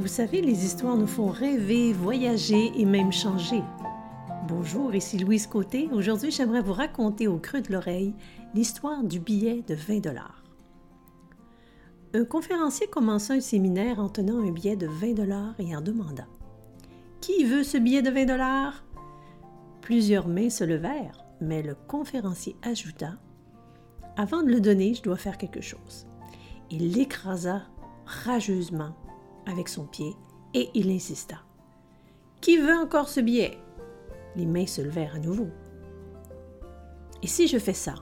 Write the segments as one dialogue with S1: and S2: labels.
S1: Vous savez, les histoires nous font rêver, voyager et même changer. Bonjour, ici Louise Côté. Aujourd'hui, j'aimerais vous raconter au creux de l'oreille l'histoire du billet de 20 dollars. Un conférencier commença un séminaire en tenant un billet de 20 dollars et en demanda Qui veut ce billet de 20 dollars Plusieurs mains se levèrent, mais le conférencier ajouta Avant de le donner, je dois faire quelque chose. Il l'écrasa rageusement avec son pied et il insista. Qui veut encore ce billet? Les mains se levèrent à nouveau. Et si je fais ça?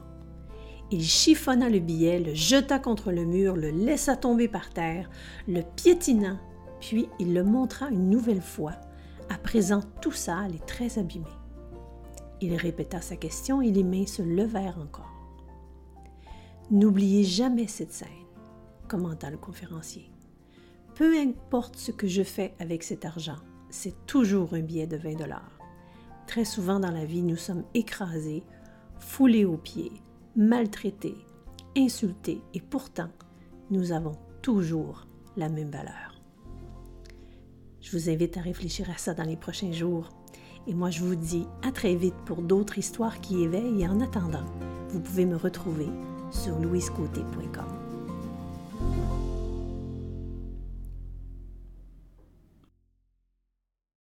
S1: Il chiffonna le billet, le jeta contre le mur, le laissa tomber par terre, le piétina, puis il le montra une nouvelle fois, à présent tout sale et très abîmé. Il répéta sa question et les mains se levèrent encore. N'oubliez jamais cette scène, commenta le conférencier. Peu importe ce que je fais avec cet argent, c'est toujours un billet de 20 dollars. Très souvent dans la vie, nous sommes écrasés, foulés aux pieds, maltraités, insultés, et pourtant, nous avons toujours la même valeur. Je vous invite à réfléchir à ça dans les prochains jours. Et moi, je vous dis à très vite pour d'autres histoires qui éveillent. Et en attendant, vous pouvez me retrouver sur louisecôté.com.